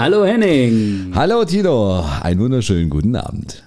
Hallo Henning. Hallo Tino, einen wunderschönen guten Abend.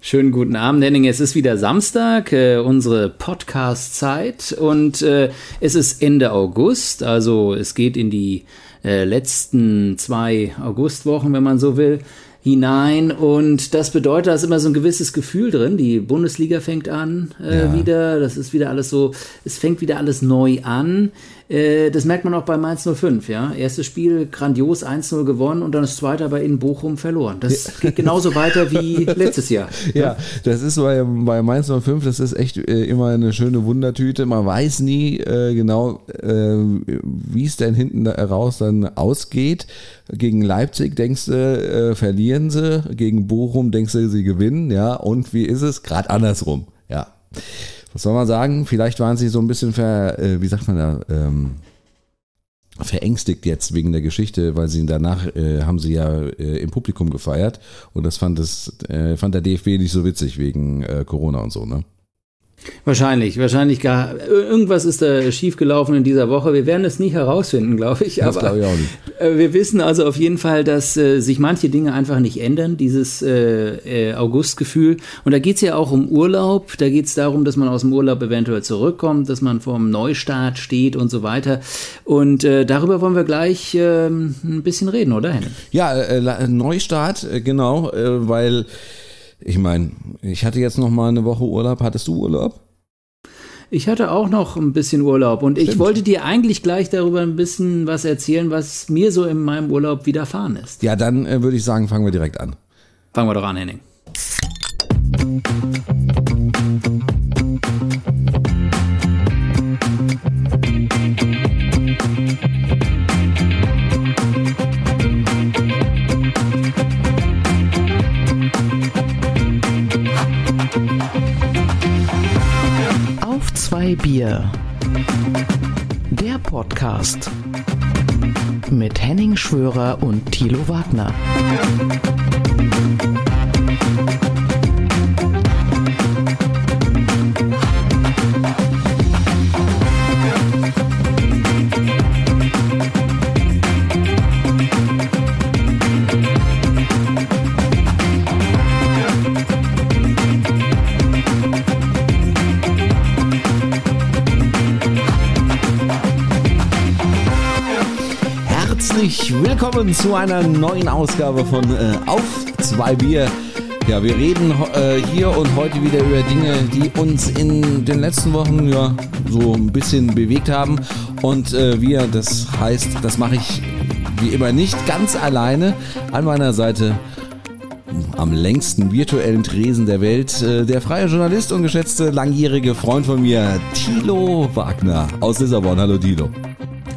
Schönen guten Abend, Henning. Es ist wieder Samstag, äh, unsere Podcast-Zeit und äh, es ist Ende August, also es geht in die äh, letzten zwei Augustwochen, wenn man so will hinein und das bedeutet, da ist immer so ein gewisses Gefühl drin. Die Bundesliga fängt an äh, ja. wieder, das ist wieder alles so, es fängt wieder alles neu an. Äh, das merkt man auch bei Mainz 05, ja. Erstes Spiel grandios 1-0 gewonnen und dann das zweite aber in Bochum verloren. Das geht genauso weiter wie letztes Jahr. Ja, das ist bei, bei Mainz 05, das ist echt äh, immer eine schöne Wundertüte. Man weiß nie äh, genau, äh, wie es denn hinten raus dann ausgeht. Gegen Leipzig denkst du, äh, verlieren sie, gegen Bochum denkst du, sie gewinnen, ja. Und wie ist es? Gerade andersrum, ja was soll man sagen? Vielleicht waren sie so ein bisschen ver, äh, wie sagt man da, ähm, verängstigt jetzt wegen der Geschichte, weil sie danach äh, haben sie ja äh, im Publikum gefeiert und das fand das äh, fand der DFB nicht so witzig wegen äh, Corona und so, ne? Wahrscheinlich, wahrscheinlich gar. Irgendwas ist da schiefgelaufen in dieser Woche. Wir werden es nie herausfinden, glaube ich. Das glaube ich auch nicht. Äh, wir wissen also auf jeden Fall, dass äh, sich manche Dinge einfach nicht ändern, dieses äh, äh Augustgefühl. Und da geht es ja auch um Urlaub. Da geht es darum, dass man aus dem Urlaub eventuell zurückkommt, dass man vor einem Neustart steht und so weiter. Und äh, darüber wollen wir gleich ähm, ein bisschen reden, oder Henning? Ja, äh, Neustart, genau, weil ich meine, ich hatte jetzt noch mal eine Woche Urlaub. Hattest du Urlaub? Ich hatte auch noch ein bisschen Urlaub und Stimmt. ich wollte dir eigentlich gleich darüber ein bisschen was erzählen, was mir so in meinem Urlaub widerfahren ist. Ja, dann äh, würde ich sagen, fangen wir direkt an. Fangen wir doch an, Henning. Zwei Bier. Der Podcast mit Henning Schwörer und Thilo Wagner. Willkommen zu einer neuen Ausgabe von äh, Auf zwei Bier. Ja, wir reden äh, hier und heute wieder über Dinge, die uns in den letzten Wochen ja so ein bisschen bewegt haben. Und äh, wir, das heißt, das mache ich wie immer nicht ganz alleine. An meiner Seite am längsten virtuellen Tresen der Welt, äh, der freie Journalist und geschätzte langjährige Freund von mir, Thilo Wagner aus Lissabon. Hallo Thilo.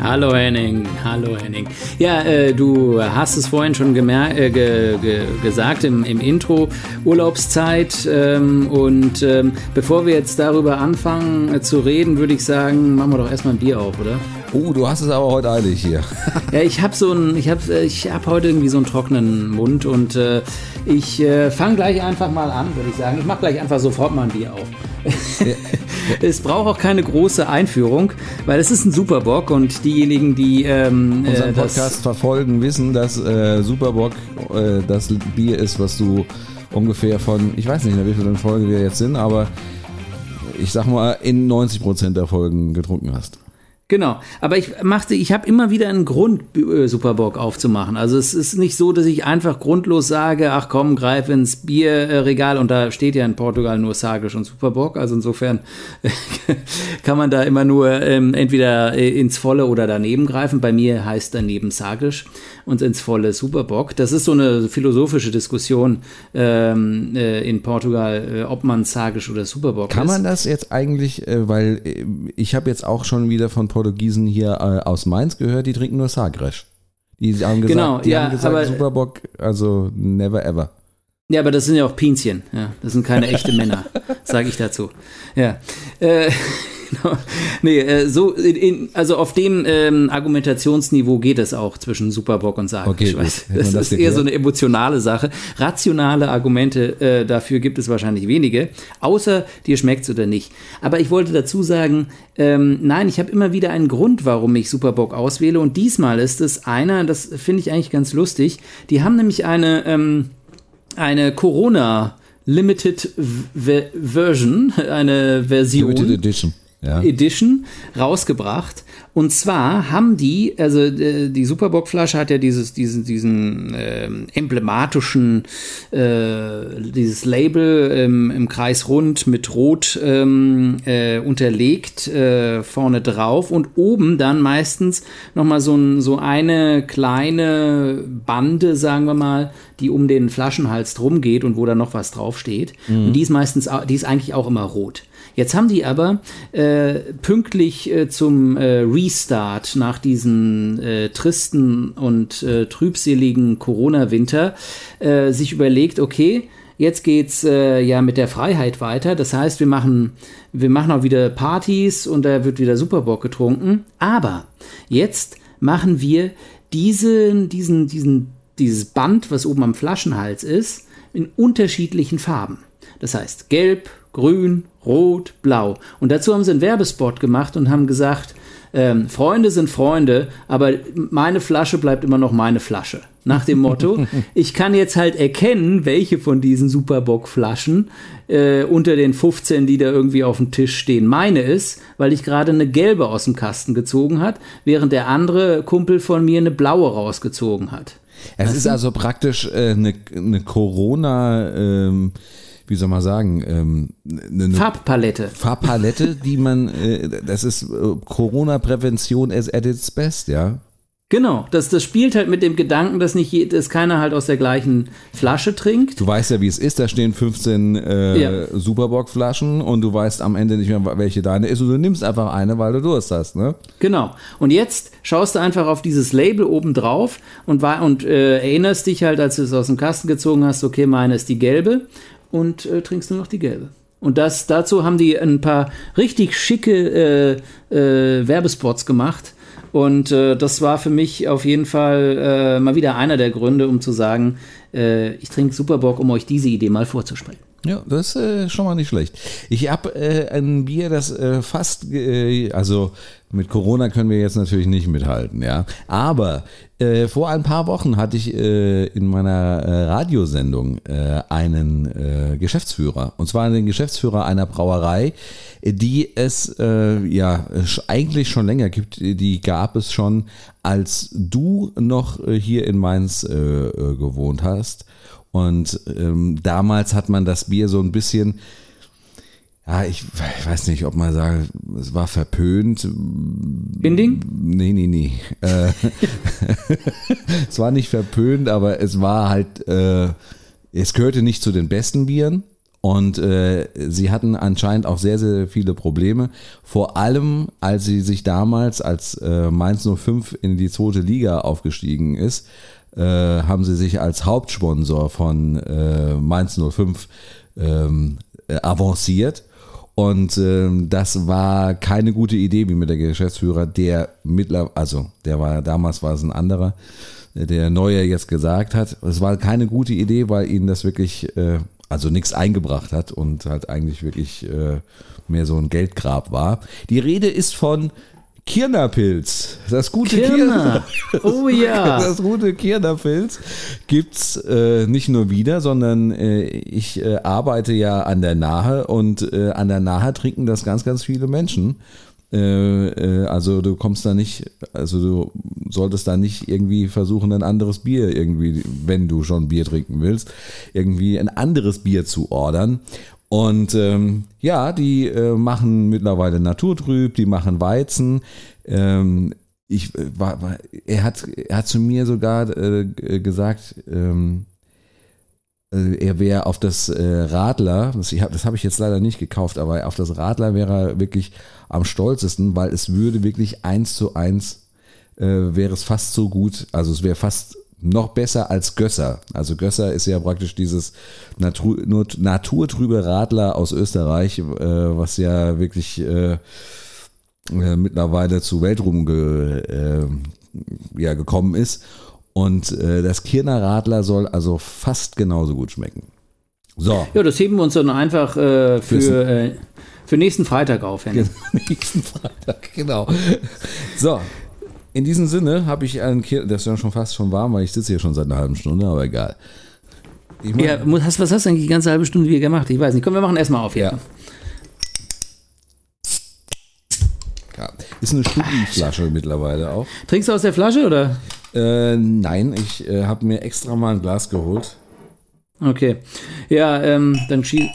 Hallo Henning, hallo Henning. Ja, äh, du hast es vorhin schon äh, ge ge gesagt im, im, Intro, Urlaubszeit. Ähm, und ähm, bevor wir jetzt darüber anfangen äh, zu reden, würde ich sagen, machen wir doch erstmal ein Bier auf, oder? Oh, du hast es aber heute eilig hier. ja, ich habe so ein, ich habe, äh, ich habe heute irgendwie so einen trockenen Mund und äh, ich äh, fange gleich einfach mal an, würde ich sagen. Ich mache gleich einfach sofort mal ein Bier auf. es braucht auch keine große Einführung, weil es ist ein Superbock und diejenigen, die ähm, unseren äh, Podcast verfolgen, wissen, dass äh, Superbock äh, das Bier ist, was du ungefähr von, ich weiß nicht, wie viele Folgen wir jetzt sind, aber ich sag mal, in 90 Prozent der Folgen getrunken hast. Genau, aber ich machte, ich habe immer wieder einen Grund, äh, Superbock aufzumachen. Also es ist nicht so, dass ich einfach grundlos sage, ach komm, greif ins Bierregal und da steht ja in Portugal nur Sagisch und Superbock. Also insofern kann man da immer nur ähm, entweder äh, ins Volle oder daneben greifen. Bei mir heißt daneben Sagisch und ins volle Superbock. Das ist so eine philosophische Diskussion ähm, äh, in Portugal, äh, ob man Sagisch oder Superbock Kann ist. man das jetzt eigentlich, äh, weil ich habe jetzt auch schon wieder von Portugiesen hier äh, aus Mainz gehört, die trinken nur Sagres. Die haben gesagt, genau, die ja, haben gesagt aber, Superbock, also never ever. Ja, aber das sind ja auch Pinzchen. Ja, das sind keine echten Männer, sage ich dazu. Ja. Äh, genau. Nee, äh, so, in, also auf dem ähm, Argumentationsniveau geht es auch zwischen Superbock und Sarg. Okay, das, das ist eher so eine emotionale Sache. Rationale Argumente äh, dafür gibt es wahrscheinlich wenige, außer dir schmeckt's oder nicht. Aber ich wollte dazu sagen, ähm, nein, ich habe immer wieder einen Grund, warum ich Superbock auswähle. Und diesmal ist es einer, das finde ich eigentlich ganz lustig. Die haben nämlich eine, ähm, eine Corona Limited v Version, eine Version. Limited Edition. Ja. Edition rausgebracht. Und zwar haben die, also äh, die Superbock-Flasche hat ja dieses, diesen, diesen ähm, emblematischen, äh, dieses Label ähm, im Kreis rund mit Rot ähm, äh, unterlegt äh, vorne drauf und oben dann meistens nochmal so, ein, so eine kleine Bande, sagen wir mal, die um den Flaschenhals drum geht und wo da noch was draufsteht. Und die ist meistens, die ist eigentlich auch immer rot. Jetzt haben die aber äh, pünktlich äh, zum äh, Restart nach diesen äh, tristen und äh, trübseligen Corona-Winter äh, sich überlegt, okay, jetzt geht's äh, ja mit der Freiheit weiter. Das heißt, wir machen, wir machen auch wieder Partys und da wird wieder Superbock getrunken. Aber jetzt machen wir diesen, diesen, diesen, dieses Band, was oben am Flaschenhals ist, in unterschiedlichen Farben. Das heißt gelb, grün, rot, blau. Und dazu haben sie einen Werbespot gemacht und haben gesagt, ähm, Freunde sind Freunde, aber meine Flasche bleibt immer noch meine Flasche. Nach dem Motto, ich kann jetzt halt erkennen, welche von diesen Superbock-Flaschen äh, unter den 15, die da irgendwie auf dem Tisch stehen, meine ist, weil ich gerade eine gelbe aus dem Kasten gezogen hat, während der andere Kumpel von mir eine blaue rausgezogen hat. Es ist also praktisch äh, eine, eine Corona, ähm, wie soll man sagen, ähm, eine, eine Farbpalette. Farbpalette, die man, äh, das ist äh, Corona-Prävention as at its best, ja. Genau, das, das spielt halt mit dem Gedanken, dass nicht je, dass keiner halt aus der gleichen Flasche trinkt. Du weißt ja, wie es ist, da stehen 15 äh, Ja. Superbock-Flaschen und du weißt am Ende nicht mehr, welche deine ist und du nimmst einfach eine, weil du Durst hast, ne? Genau. Und jetzt schaust du einfach auf dieses Label oben drauf und, war, und äh, erinnerst dich halt, als du es aus dem Kasten gezogen hast, okay, meine ist die gelbe und äh, trinkst nur noch die gelbe. Und das, dazu haben die ein paar richtig schicke äh, äh, Werbespots gemacht. Und äh, das war für mich auf jeden Fall äh, mal wieder einer der Gründe, um zu sagen, äh, ich trinke Superbock, um euch diese Idee mal vorzusprechen. Ja, das ist äh, schon mal nicht schlecht. Ich habe äh, ein Bier, das äh, fast, äh, also mit Corona können wir jetzt natürlich nicht mithalten, ja. Aber äh, vor ein paar Wochen hatte ich äh, in meiner Radiosendung einen Geschäftsführer. Und zwar den Geschäftsführer einer Brauerei, die es ja eigentlich schon länger gibt. Die gab es schon, als du noch hier in Mainz gewohnt hast. Und ähm, damals hat man das Bier so ein bisschen, ja, ich weiß nicht, ob man sagt, es war verpönt. Binding? Nee, nee, nee. Äh, es war nicht verpönt, aber es war halt, äh, es gehörte nicht zu den besten Bieren. Und äh, sie hatten anscheinend auch sehr, sehr viele Probleme. Vor allem, als sie sich damals, als äh, Mainz 05 in die zweite Liga aufgestiegen ist, äh, haben sie sich als Hauptsponsor von äh, Mainz 05 ähm, äh, avanciert. Und ähm, das war keine gute Idee, wie mir der Geschäftsführer, der mittlerweile, also der war damals war es ein anderer, der Neue jetzt gesagt hat. Es war keine gute Idee, weil ihnen das wirklich, äh, also nichts eingebracht hat und halt eigentlich wirklich äh, mehr so ein Geldgrab war. Die Rede ist von Kirnerpilz. Das gute Kirner. Oh ja. das gute Kirnerpilz gibt's äh, nicht nur wieder, sondern äh, ich äh, arbeite ja an der Nahe und äh, an der Nahe trinken das ganz, ganz viele Menschen. Äh, äh, also du kommst da nicht, also du solltest da nicht irgendwie versuchen, ein anderes Bier irgendwie, wenn du schon Bier trinken willst, irgendwie ein anderes Bier zu ordern. Und ähm, ja, die äh, machen mittlerweile Naturtrüb, die machen Weizen. Ähm, ich äh, war, war, er hat, er hat zu mir sogar äh, gesagt, ähm, äh, er wäre auf das äh, Radler, das, ich hab, das habe ich jetzt leider nicht gekauft, aber auf das Radler wäre er wirklich am stolzesten, weil es würde wirklich eins zu eins äh, wäre es fast so gut, also es wäre fast noch besser als Gösser. Also Gösser ist ja praktisch dieses Natur, naturtrübe Radler aus Österreich, äh, was ja wirklich äh, äh, mittlerweile zu Weltruhm ge, äh, ja, gekommen ist. Und äh, das Kirner Radler soll also fast genauso gut schmecken. So. Ja, das heben wir uns dann einfach äh, für, für nächsten Freitag auf, Henning. Nächsten Freitag, genau. So, in diesem Sinne habe ich einen Kirner, das ist ja schon fast schon warm, weil ich sitze hier schon seit einer halben Stunde, aber egal. Ich mach- Ja, hast, was hast du eigentlich die ganze halbe Stunde wieder gemacht? Ich weiß nicht. Komm, wir machen erstmal auf hier. Ja. ja. Ist eine Stubiflasche mittlerweile auch. Trinkst du aus der Flasche oder? Äh, nein, ich äh, habe mir extra mal ein Glas geholt. Okay. Ja, ähm, dann schieß.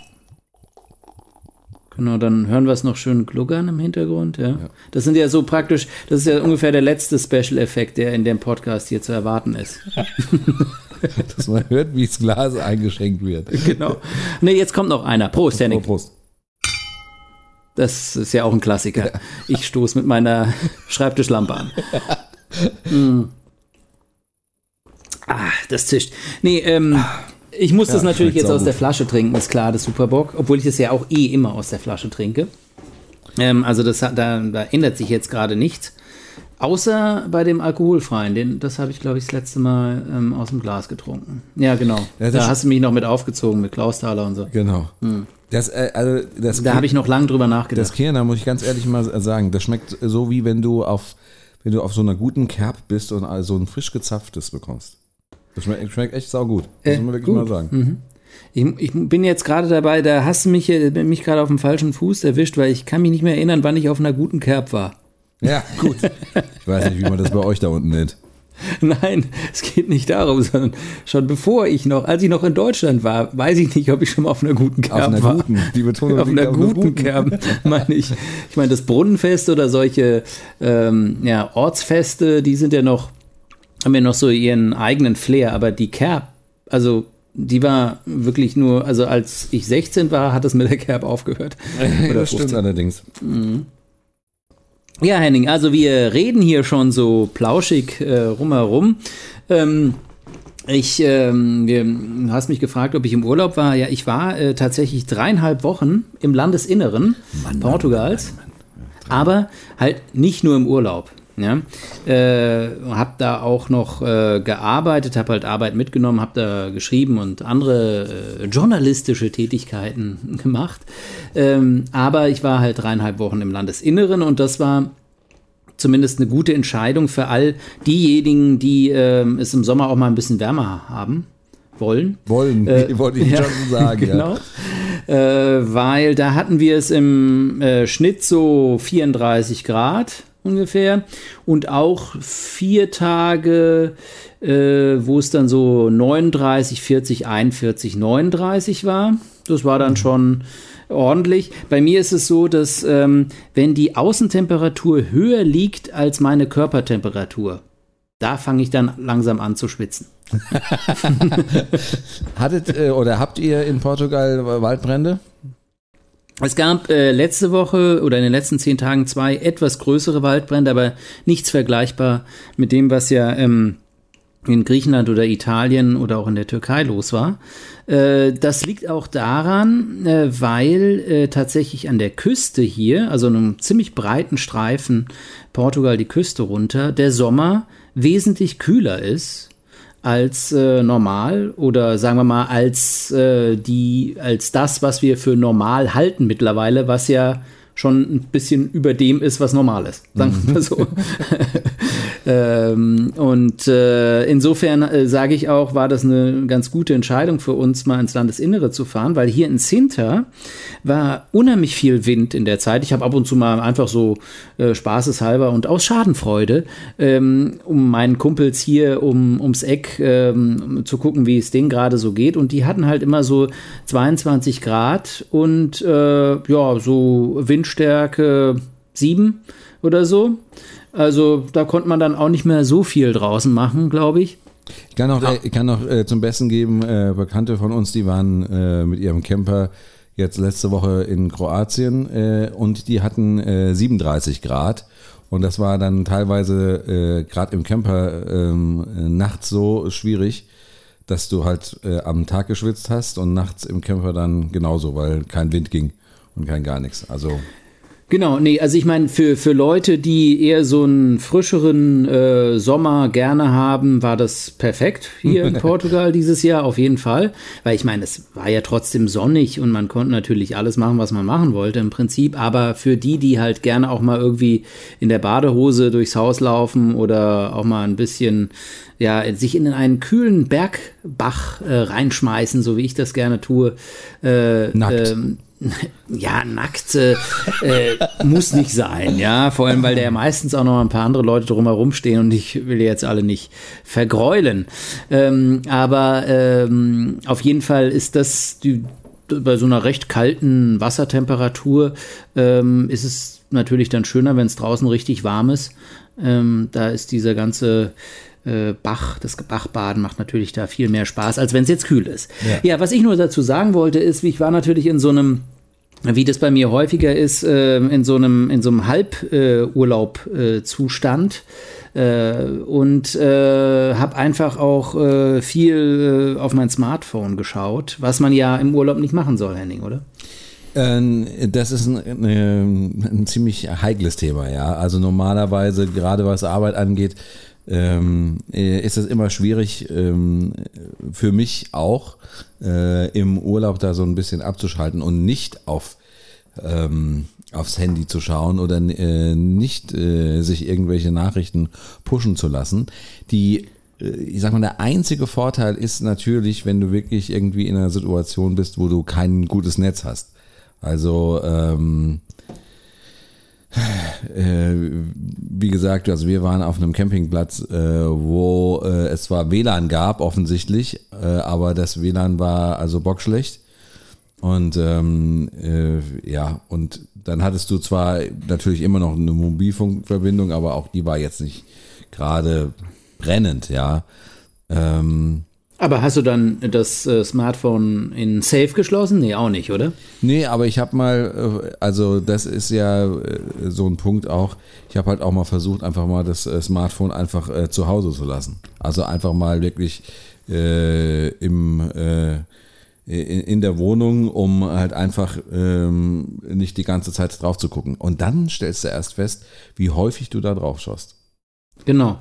Genau, dann hören wir es noch schön gluckern im Hintergrund. Ja. Das sind ja so praktisch, das ist ja ungefähr der letzte Special-Effekt, der in dem Podcast hier zu erwarten ist. Dass man hört, wie das Glas eingeschenkt wird. genau. Ne, jetzt kommt noch einer. Prost, Henning. Prost. Das ist ja auch ein Klassiker. Ich stoße mit meiner Schreibtischlampe an. Mm. Ah, das zischt. Nee, ähm, ich muss das natürlich jetzt aus der Flasche trinken, ist klar, das Superbock. Obwohl ich das ja auch eh immer aus der Flasche trinke. Ähm, also das da, da ändert sich jetzt gerade nichts. Außer bei dem alkoholfreien, den, das habe ich, glaube ich, das letzte Mal ähm, aus dem Glas getrunken. Ja, genau. Ja, das da hast du mich noch mit aufgezogen, mit Klausthaler und so. Genau. Das, äh, also, das, Hm. Da habe ich noch lange drüber das nachgedacht. Kirner, muss ich ganz ehrlich mal sagen, das schmeckt so, wie wenn du auf, wenn du auf so einer guten Kerb bist und also ein frisch gezapftes bekommst. Das schmeckt, schmeckt echt saugut. Das Äh, muss man wirklich gut. mal sagen. Ich, ich bin jetzt gerade dabei, da hast du mich, äh, mich gerade auf dem falschen Fuß erwischt, weil ich kann mich nicht mehr erinnern, wann ich auf einer guten Kerb war. Ja, gut. Ich weiß nicht, wie man das bei euch da unten nennt. Nein, es geht nicht darum, sondern schon bevor ich noch, als ich noch in Deutschland war, weiß ich nicht, ob ich schon mal auf einer guten Kerb Auf einer war. guten. Die Betonung auf einer guten Kerb, meine ich. Ich meine, das Brunnenfest oder solche ähm, ja, Ortsfeste, die sind ja noch, haben ja noch so ihren eigenen Flair, aber die Kerb, also die war wirklich nur, also als ich 16 war, hat es mit der Kerb aufgehört. Oder Das stimmt 15. allerdings. Ja, Henning, also wir reden hier schon so plauschig äh, rumherum. Ähm, ich, ähm, wir, du hast mich gefragt, ob ich im Urlaub war. Ja, ich war äh, tatsächlich dreieinhalb Wochen im Landesinneren Portugals, aber halt nicht nur im Urlaub. Ja, äh, habe da auch noch äh, gearbeitet, habe halt Arbeit mitgenommen, habe da geschrieben und andere äh, journalistische Tätigkeiten gemacht. Ähm, aber ich war halt dreieinhalb Wochen im Landesinneren und das war zumindest eine gute Entscheidung für all diejenigen, die ähm, es im Sommer auch mal ein bisschen wärmer haben wollen. Wollen, Äh, wollte ich ja, schon sagen. genau. Äh, weil da hatten wir es im äh, Schnitt so 34 Grad ungefähr und auch vier Tage, äh, wo es dann so 39, 40, 41, 39 war. Das war dann schon ordentlich. Bei mir ist es so, dass ähm, wenn die Außentemperatur höher liegt als meine Körpertemperatur, da fange ich dann langsam an zu schwitzen. Hattet äh, oder habt ihr in Portugal Waldbrände? Es gab äh, letzte Woche oder in den letzten zehn Tagen zwei etwas größere Waldbrände, aber nichts vergleichbar mit dem, was ja ähm, in Griechenland oder Italien oder auch in der Türkei los war. Äh, das liegt auch daran, äh, weil äh, tatsächlich an der Küste hier, also einem ziemlich breiten Streifen Portugal die Küste runter, der Sommer wesentlich kühler ist als äh, normal oder sagen wir mal als äh, die als das, was wir für normal halten mittlerweile, was ja schon ein bisschen über dem ist, was normal ist. Sagen wir mal so. ähm, und äh, insofern äh, sage ich auch, war das eine ganz gute Entscheidung für uns, mal ins Landesinnere zu fahren, weil hier in Sinter war unheimlich viel Wind in der Zeit. Ich habe ab und zu mal einfach so äh, spaßeshalber und aus Schadenfreude, ähm, um meinen Kumpels hier um, ums Eck ähm, zu gucken, wie es denen gerade so geht. Und die hatten halt immer so 22 Grad und äh, ja, so Windstärke 7 oder so. Also da konnte man dann auch nicht mehr so viel draußen machen, glaube ich. Ich kann noch, äh, ich kann noch äh, zum Besten geben, äh, Bekannte von uns, die waren äh, mit ihrem Camper jetzt letzte Woche in Kroatien äh, und die hatten äh, 37 Grad. Und das war dann teilweise äh, gerade im Camper ähm, äh, nachts so schwierig, dass du halt äh, am Tag geschwitzt hast und nachts im Camper dann genauso, weil kein Wind ging und kein gar nichts. Also Genau, nee, also ich meine, für, für Leute, die eher so einen frischeren äh, Sommer gerne haben, war das perfekt hier in Portugal dieses Jahr, auf jeden Fall. Weil ich meine, es war ja trotzdem sonnig und man konnte natürlich alles machen, was man machen wollte im Prinzip. Aber für die, die halt gerne auch mal irgendwie in der Badehose durchs Haus laufen oder auch mal ein bisschen ja, sich in einen kühlen Bergbach äh, reinschmeißen, so wie ich das gerne tue. Äh, Nackt. Ähm, ja, nackt äh, muss nicht sein, ja. Vor allem, weil da ja meistens auch noch ein paar andere Leute drumherum stehen und ich will jetzt alle nicht vergräulen. Ähm, aber ähm, auf jeden Fall ist das die, bei so einer recht kalten Wassertemperatur ähm, ist es natürlich dann schöner, wenn es draußen richtig warm ist. Ähm, da ist dieser ganze äh, Bach, das Bachbaden macht natürlich da viel mehr Spaß, als wenn es jetzt kühl ist. Ja. ja. was ich nur dazu sagen wollte, ist, ich war natürlich in so einem wie das bei mir häufiger ist, äh, in so einem, in so einem Halburlaub-Zustand. Äh, und äh, habe einfach auch äh, viel äh, auf mein Smartphone geschaut, was man ja im Urlaub nicht machen soll, Henning, oder? Ähm, das ist ein, ein, ziemlich heikles Thema, ja. Also normalerweise, gerade was Arbeit angeht, ähm, äh, ist es immer schwierig, ähm, für mich auch äh, im Urlaub da so ein bisschen abzuschalten und nicht auf ähm, aufs Handy zu schauen oder äh, nicht äh, sich irgendwelche Nachrichten pushen zu lassen. Die äh, ich sag mal, der einzige Vorteil ist natürlich, wenn du wirklich irgendwie in einer Situation bist, wo du kein gutes Netz hast. Also ähm, äh, wie gesagt, also wir waren auf einem Campingplatz, äh, wo äh, es zwar WLAN gab, offensichtlich, äh, aber das WLAN war also bockschlecht. Und ähm, äh, ja, und dann hattest du zwar natürlich immer noch eine Mobilfunkverbindung, aber auch die war jetzt nicht gerade brennend, ja. Ähm, aber hast du dann das äh, Smartphone in Safe geschlossen? Nee, auch nicht, oder? Nee, aber ich habe mal, äh, also das ist ja äh, so ein Punkt auch, ich habe halt auch mal versucht, einfach mal das äh, Smartphone einfach äh, zu Hause zu lassen. Also einfach mal wirklich äh, im, in, in, der Wohnung, um halt einfach ähm, nicht die ganze Zeit drauf zu gucken. Und dann stellst du erst fest, wie häufig du da drauf schaust. Genau.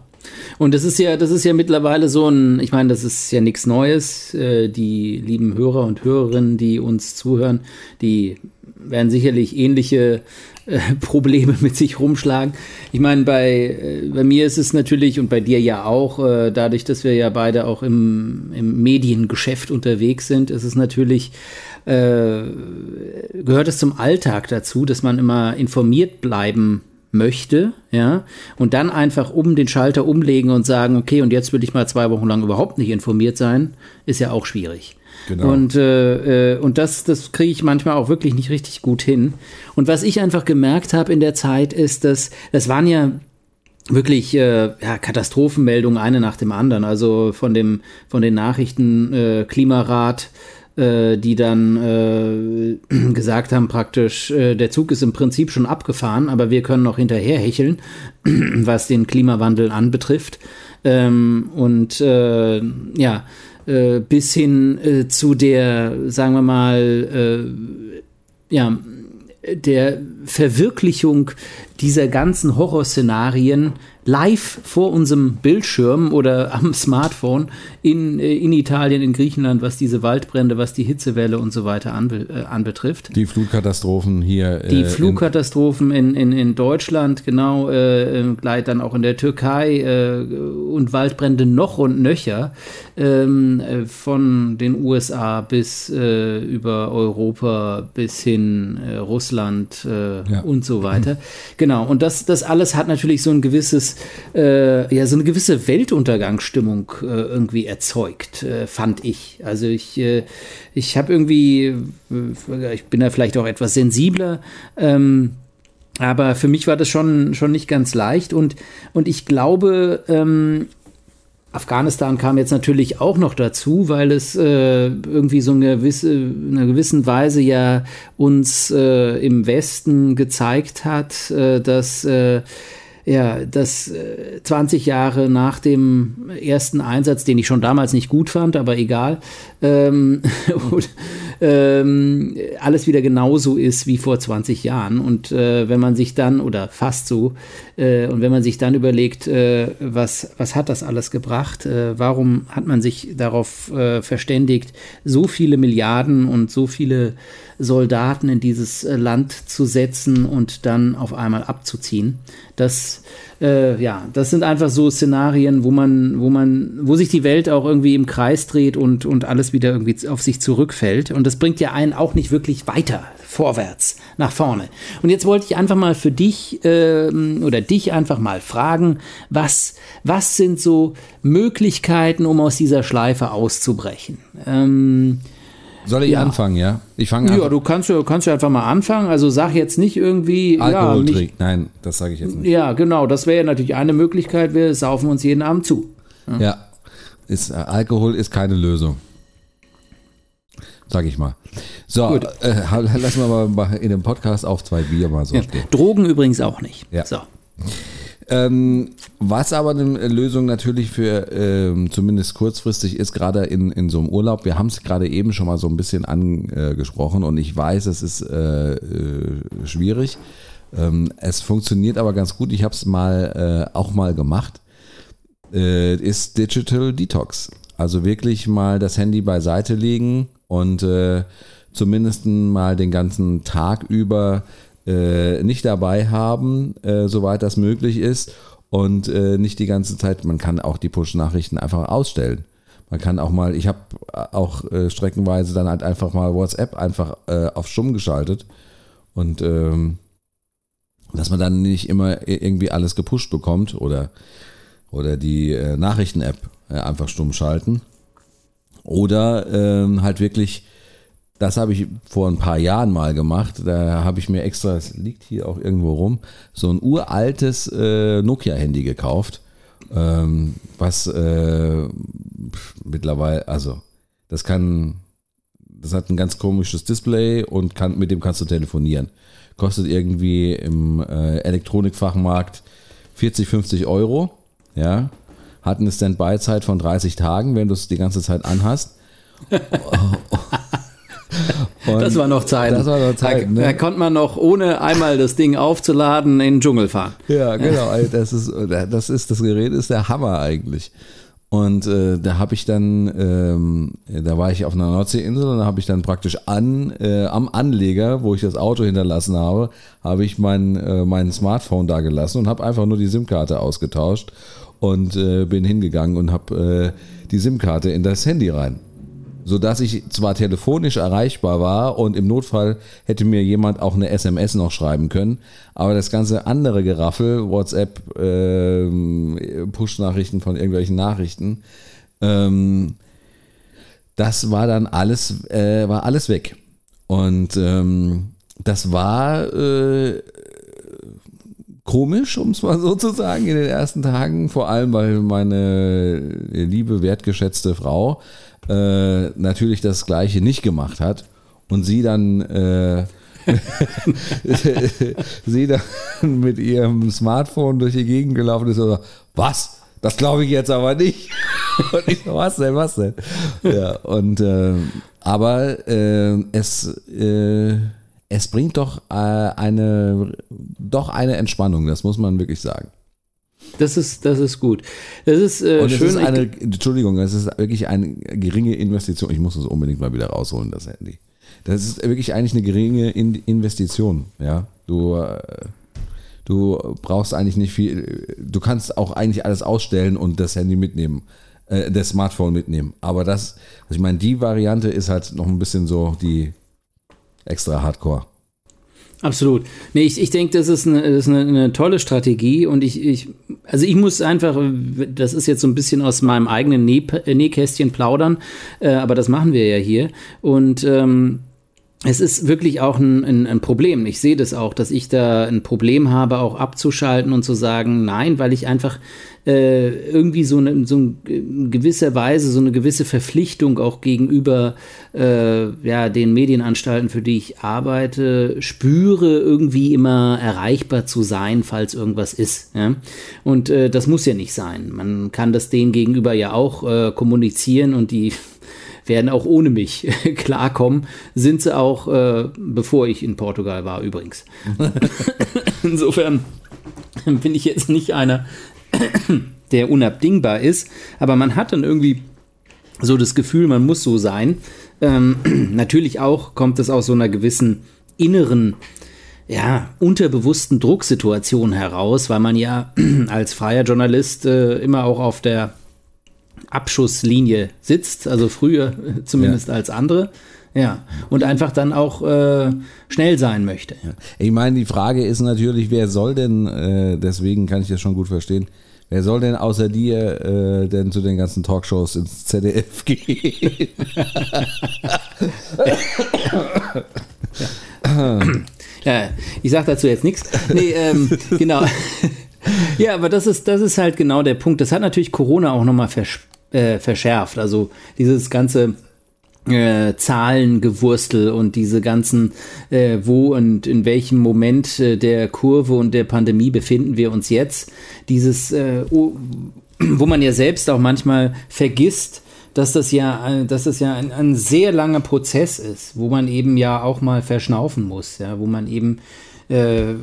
Und das ist ja, das ist ja mittlerweile so ein, ich meine, das ist ja nichts Neues. Äh, die lieben Hörer und Hörerinnen, die uns zuhören, die werden sicherlich ähnliche äh, Probleme mit sich rumschlagen. Ich meine, bei, äh, bei mir ist es natürlich und bei dir ja auch, dadurch, dass wir ja beide auch im, im Mediengeschäft unterwegs sind, ist es natürlich, gehört es zum Alltag dazu, dass man immer informiert bleiben möchte, ja, und dann einfach um den Schalter umlegen und sagen, okay, und jetzt will ich mal zwei Wochen lang überhaupt nicht informiert sein, ist ja auch schwierig. Genau. Und, äh, äh, und das, das kriege ich manchmal auch wirklich nicht richtig gut hin. Und was ich einfach gemerkt habe in der Zeit ist, dass das waren ja wirklich äh, ja, Katastrophenmeldungen eine nach dem anderen. Also von dem von den Nachrichten äh, Klimarat äh, die dann äh, gesagt haben, praktisch, äh, der Zug ist im Prinzip schon abgefahren, aber wir können noch hinterher hecheln, was den Klimawandel anbetrifft. Ähm, und äh, ja, äh, bis hin zu der, sagen wir mal, ja, der Verwirklichung dieser ganzen Horrorszenarien live vor unserem Bildschirm oder am Smartphone in, äh, in Italien, in Griechenland, was diese Waldbrände, was die Hitzewelle und so weiter anbe äh, anbetrifft. Die Flutkatastrophen hier. Die äh, Flutkatastrophen in, in, in Deutschland, genau, äh, gleich dann auch in der Türkei äh, und Waldbrände noch und nöcher ähm, äh, von den USA bis über Europa bis hin Russland ja. und so weiter. Genau, und das, das alles hat natürlich so ein gewisses äh, ja so eine gewisse Weltuntergangsstimmung äh, irgendwie erzeugt, äh, fand ich. Also ich, äh, ich habe irgendwie, äh, ich bin da vielleicht auch etwas sensibler. Ähm, aber für mich war das schon, schon nicht ganz leicht und, und ich glaube, ähm, Afghanistan kam jetzt natürlich auch noch dazu, weil es äh, irgendwie so eine gewisse, in einer gewissen Weise ja uns äh, im Westen gezeigt hat, äh, dass ja, dass 20 äh, Jahre nach dem ersten Einsatz, den ich schon damals nicht gut fand, aber egal, ähm, ähm, alles wieder genauso ist wie vor 20 Jahren. Und äh, wenn man sich dann, oder fast so, äh, und wenn man sich dann überlegt, äh, was, was hat das alles gebracht, äh, warum hat man sich darauf äh, verständigt, so viele Milliarden und so viele Soldaten in dieses äh, Land zu setzen und dann auf einmal abzuziehen. Das, äh, ja, das sind einfach so Szenarien, wo man, wo man, wo sich die Welt auch irgendwie im Kreis dreht und, und alles wieder irgendwie auf sich zurückfällt. Und das bringt ja einen auch nicht wirklich weiter vorwärts, nach vorne. Und jetzt wollte ich einfach mal für dich äh, oder dich einfach mal fragen, was, was sind so Möglichkeiten, um aus dieser Schleife auszubrechen? Ähm, soll ich ja. anfangen, ja? Ich fange Ja, du kannst ja, kannst ja einfach mal anfangen. Also sag jetzt nicht irgendwie. Alkohol ja, trinkt. Nein, das sage ich jetzt nicht. Ja, genau. Das wäre ja natürlich eine Möglichkeit. Wir saufen uns jeden Abend zu. Ja. ja. Ist, äh, Alkohol ist keine Lösung. Sag ich mal. So, äh, lassen wir mal in dem Podcast auf zwei Bier mal so ja. stehen. Drogen übrigens auch nicht. Ja. So. Ähm, was aber eine Lösung natürlich für ähm, zumindest kurzfristig ist, gerade in, in so einem Urlaub, wir haben es gerade eben schon mal so ein bisschen angesprochen und ich weiß, es ist äh, äh, schwierig. Ähm, es funktioniert aber ganz gut. Ich habe es mal äh, auch mal gemacht. Äh, ist Digital Detox. Also wirklich mal das Handy beiseite legen und äh, zumindest mal den ganzen Tag über äh, nicht dabei haben, äh, soweit das möglich ist. Und äh, nicht die ganze Zeit, man kann auch die Push-Nachrichten einfach ausstellen. Man kann auch mal, ich habe auch äh, streckenweise dann halt einfach mal WhatsApp einfach äh, auf Stumm geschaltet. Und ähm, dass man dann nicht immer irgendwie alles gepusht bekommt oder, oder die äh, Nachrichten-App einfach stumm schalten. Oder ähm, halt wirklich das habe ich vor ein paar Jahren mal gemacht. Da habe ich mir extra, es liegt hier auch irgendwo rum, so ein uraltes äh, Nokia-Handy gekauft. Ähm, was äh, mittlerweile, also das kann, das hat ein ganz komisches Display und kann, mit dem kannst du telefonieren. Kostet irgendwie im äh, Elektronikfachmarkt 40, 50 Euro. Ja, hat eine Standby-Zeit von 30 Tagen, wenn du es die ganze Zeit anhast. das war noch Zeit. Das war noch Zeit. Da, ne? da, konnte man noch, ohne einmal das Ding aufzuladen, in den Dschungel fahren. Ja, genau. Das ist, das ist, das Gerät ist der Hammer eigentlich. Und äh, da habe ich dann, ähm, da war ich auf einer Nordseeinsel und da habe ich dann praktisch an, äh, am Anleger, wo ich das Auto hinterlassen habe, habe ich mein, äh, mein Smartphone da gelassen und habe einfach nur die SIM-Karte ausgetauscht und äh, bin hingegangen und habe äh, die SIM-Karte in das Handy rein sodass ich zwar telefonisch erreichbar war und im Notfall hätte mir jemand auch eine SMS noch schreiben können, aber das ganze andere Geraffel, WhatsApp, äh, Push-Nachrichten von irgendwelchen Nachrichten, ähm, das war dann alles, äh, war alles weg. Und ähm, das war äh, komisch, um es mal so zu sagen, in den ersten Tagen, vor allem weil meine liebe, wertgeschätzte Frau äh, natürlich das Gleiche nicht gemacht hat und sie dann äh, sie dann mit ihrem Smartphone durch die Gegend gelaufen ist oder was? Das glaube ich jetzt aber nicht. Und ich so, was denn, was denn? Ja, und äh, aber äh, es, äh, es bringt doch äh, eine doch eine Entspannung, das muss man wirklich sagen. Das ist, das ist gut. Das ist äh, Und schön. Ist eine, Entschuldigung, das ist wirklich eine geringe Investition. Ich muss es unbedingt mal wieder rausholen, das Handy. Das ist wirklich eigentlich eine geringe Investition. Ja, du, äh, du brauchst eigentlich nicht viel. Du kannst auch eigentlich alles ausstellen und das Handy mitnehmen, äh, das Smartphone mitnehmen. Aber das, also ich meine, die Variante ist halt noch ein bisschen so die extra Hardcore. Absolut. Nee, ich, ich denke, das ist, eine, das ist eine, eine, tolle Strategie und ich, ich, also ich muss einfach, das ist jetzt so ein bisschen aus meinem eigenen Näh, Nähkästchen plaudern, äh, aber das machen wir ja hier und ähm, es ist wirklich auch ein, ein, ein, Problem. Ich sehe das auch, dass ich da ein Problem habe, auch abzuschalten und zu sagen, nein, weil ich einfach äh, irgendwie so eine, so eine gewisse Weise, so eine gewisse Verpflichtung auch gegenüber äh, ja, den Medienanstalten, für die ich arbeite, spüre, irgendwie immer erreichbar zu sein, falls irgendwas ist. Ja? Und äh, das muss ja nicht sein. Man kann das denen gegenüber ja auch äh, kommunizieren und die werden auch ohne mich klarkommen. Sind sie auch, äh, bevor ich in Portugal war übrigens. Insofern bin ich jetzt nicht einer, der unabdingbar ist, aber man hat dann irgendwie so das Gefühl, man muss so sein. Ähm, natürlich auch kommt es aus so einer gewissen inneren, ja, unterbewussten Drucksituation heraus, weil man ja als freier Journalist äh, immer auch auf der Abschusslinie sitzt, also früher zumindest ja. als andere. Ja, und einfach dann auch äh, schnell sein möchte. Ja. Ich meine, die Frage ist natürlich, wer soll denn, äh, deswegen kann ich das schon gut verstehen, wer soll denn außer dir äh, denn zu den ganzen Talkshows ins ZDF gehen? ja. ja, ich sage dazu jetzt nichts. Nee, ähm, genau. ja, aber das ist, das ist halt genau der Punkt. Das hat natürlich Corona auch nochmal vers äh, verschärft. Also dieses ganze äh, Zahlengewurstel und diese ganzen, äh, wo und in welchem Moment äh, der Kurve und der Pandemie befinden wir uns jetzt. Dieses, äh, wo man ja selbst auch manchmal vergisst, dass das ja, dass das ja ein, ein, sehr langer Prozess ist, wo man eben ja auch mal verschnaufen muss, ja, wo man eben äh,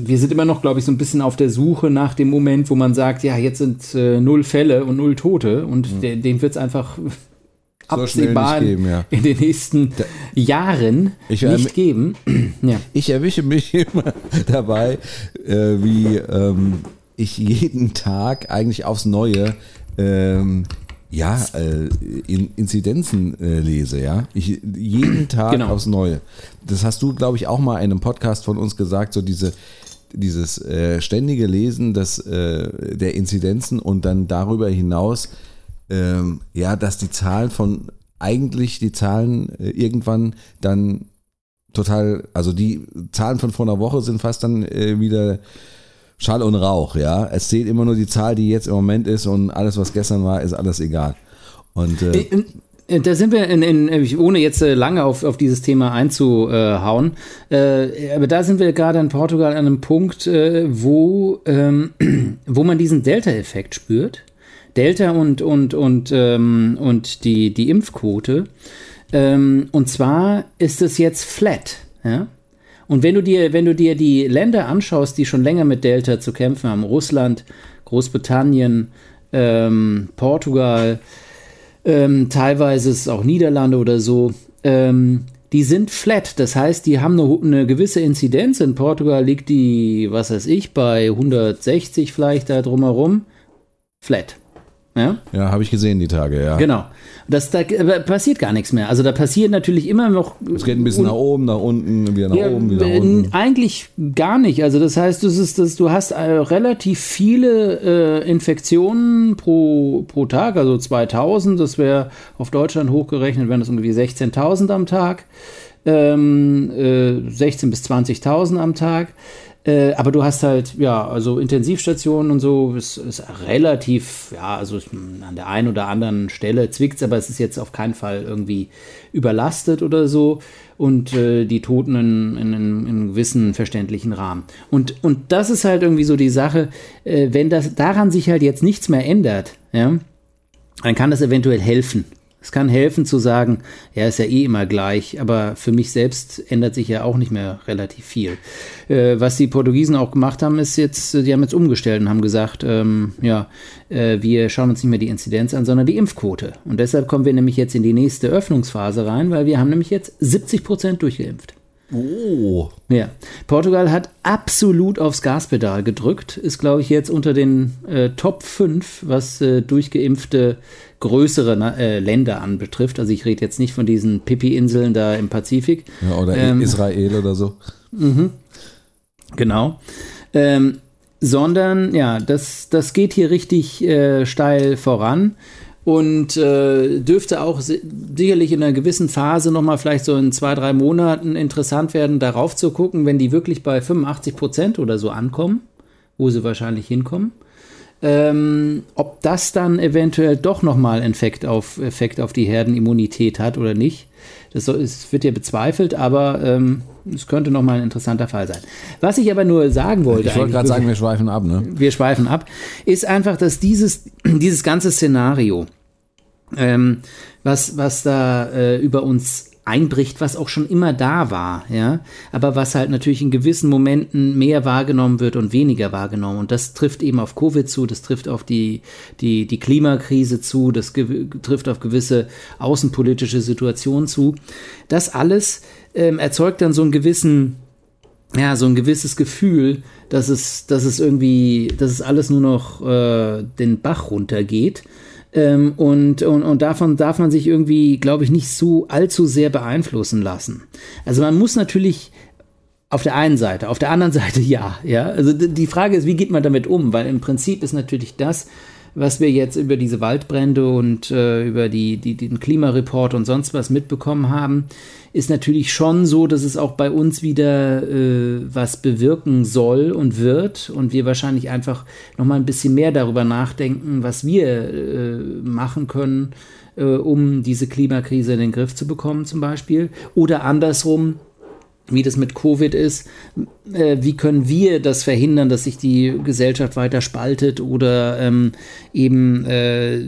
wir sind immer noch, glaube ich, so ein bisschen auf der Suche nach dem Moment, wo man sagt, ja, jetzt sind äh, null Fälle und null Tote und mhm. den, den wird es einfach so absehbar geben, ja. in den nächsten da, Jahren ich, nicht geben. ja. Ich erwische mich immer dabei, äh, wie ähm, ich jeden Tag eigentlich aufs Neue ähm, ja, äh, in, Inzidenzen äh, lese, ja. Ich, jeden Tag genau. aufs Neue. Das hast du, glaube ich, auch mal in einem Podcast von uns gesagt, so diese dieses äh, ständige Lesen des, äh, der Inzidenzen und dann darüber hinaus ähm, ja, dass die Zahlen von eigentlich die Zahlen äh, irgendwann dann total, also die Zahlen von vor einer Woche sind fast dann äh, wieder Schall und Rauch, ja. Es zählt immer nur die Zahl, die jetzt im Moment ist und alles, was gestern war, ist alles egal. Und äh, äh, äh da sind wir, in, in, ohne jetzt lange auf, auf dieses Thema einzuhauen, äh, aber da sind wir gerade in Portugal an einem Punkt, äh, wo, ähm, wo man diesen Delta-Effekt spürt. Delta und, und, und, ähm, und die, die Impfquote. Ähm, und zwar ist es jetzt flat. Ja? Und wenn du dir, wenn du dir die Länder anschaust, die schon länger mit Delta zu kämpfen haben, Russland, Großbritannien, ähm, Portugal, ähm, teilweise ist es auch Niederlande oder so, ähm, die sind flat. Das heißt, die haben eine, eine, gewisse Inzidenz. In Portugal liegt die, was weiß ich, bei 160 vielleicht da drumherum. Flat. Ja, ja habe ich gesehen die Tage, ja. Genau. Das, da passiert gar nichts mehr. Also da passiert natürlich immer noch. Es geht ein bisschen nach oben, nach unten, wieder nach ja, oben, wieder nach unten. Eigentlich gar nicht. Also das heißt, das ist, das, du hast äh, relativ viele äh, Infektionen pro, pro Tag, also 2000. Das wäre auf Deutschland hochgerechnet, wären das ungefähr 16.000 am Tag. Ähm, äh, 16.000 bis 20.000 am Tag. Äh, aber du hast halt, ja, also Intensivstationen und so, ist, ist relativ, ja, also an der einen oder anderen Stelle zwickt es, aber es ist jetzt auf keinen Fall irgendwie überlastet oder so. Und äh, die Toten in, in, in, einem gewissen verständlichen Rahmen. Und, und das ist halt irgendwie so die Sache, äh, wenn das daran sich halt jetzt nichts mehr ändert, ja, dann kann das eventuell helfen. Es kann helfen zu sagen, ja, ist ja eh immer gleich, aber für mich selbst ändert sich ja auch nicht mehr relativ viel. Äh, was die Portugiesen auch gemacht haben, ist jetzt, die haben jetzt umgestellt und haben gesagt, ähm, ja, äh, wir schauen uns nicht mehr die Inzidenz an, sondern die Impfquote. Und deshalb kommen wir nämlich jetzt in die nächste Öffnungsphase rein, weil wir haben nämlich jetzt 70 Prozent durchgeimpft. Oh. Ja. Portugal hat absolut aufs Gaspedal gedrückt, ist, glaube ich, jetzt unter den äh, Top 5, was äh, durchgeimpfte größere äh, Länder anbetrifft. Also ich rede jetzt nicht von diesen Pipi-Inseln da im Pazifik. Ja, oder ähm, Israel oder so. Mhm. Genau. Ähm, sondern, ja, das, das geht hier richtig äh, steil voran und äh, dürfte auch sicherlich in einer gewissen Phase nochmal vielleicht so in zwei, drei Monaten interessant werden, darauf zu gucken, wenn die wirklich bei 85 Prozent oder so ankommen, wo sie wahrscheinlich hinkommen. Ähm, ob das dann eventuell doch nochmal Effekt auf, Effekt auf die Herdenimmunität hat oder nicht. Das so, es wird ja bezweifelt, aber ähm, es könnte nochmal ein interessanter Fall sein. Was ich aber nur sagen wollte. Ich wollte gerade sagen, wir schweifen ab, ne? Wir schweifen ab, ist einfach, dass dieses, dieses ganze Szenario, ähm, was, was da äh, über uns einbricht, was auch schon immer da war, ja, aber was halt natürlich in gewissen Momenten mehr wahrgenommen wird und weniger wahrgenommen. Und das trifft eben auf Covid zu, das trifft auf die, die, die Klimakrise zu, das trifft auf gewisse außenpolitische Situationen zu. Das alles ähm, erzeugt dann so einen gewissen ja, so ein gewisses Gefühl, dass es, dass es irgendwie, dass es alles nur noch äh, den Bach runtergeht. Ähm, und, und, und davon darf man sich irgendwie, glaube ich, nicht so allzu sehr beeinflussen lassen. Also man muss natürlich auf der einen Seite, auf der anderen Seite ja, ja. Also die Frage ist, wie geht man damit um? Weil im Prinzip ist natürlich das, was wir jetzt über diese Waldbrände und äh, über die, die, den Klimareport und sonst was mitbekommen haben, ist natürlich schon so, dass es auch bei uns wieder äh, was bewirken soll und wird und wir wahrscheinlich einfach noch mal ein bisschen mehr darüber nachdenken, was wir äh, machen können, äh, um diese Klimakrise in den Griff zu bekommen zum Beispiel. Oder andersrum, wie das mit Covid ist, äh, wie können wir das verhindern, dass sich die Gesellschaft weiter spaltet oder ähm, eben, äh,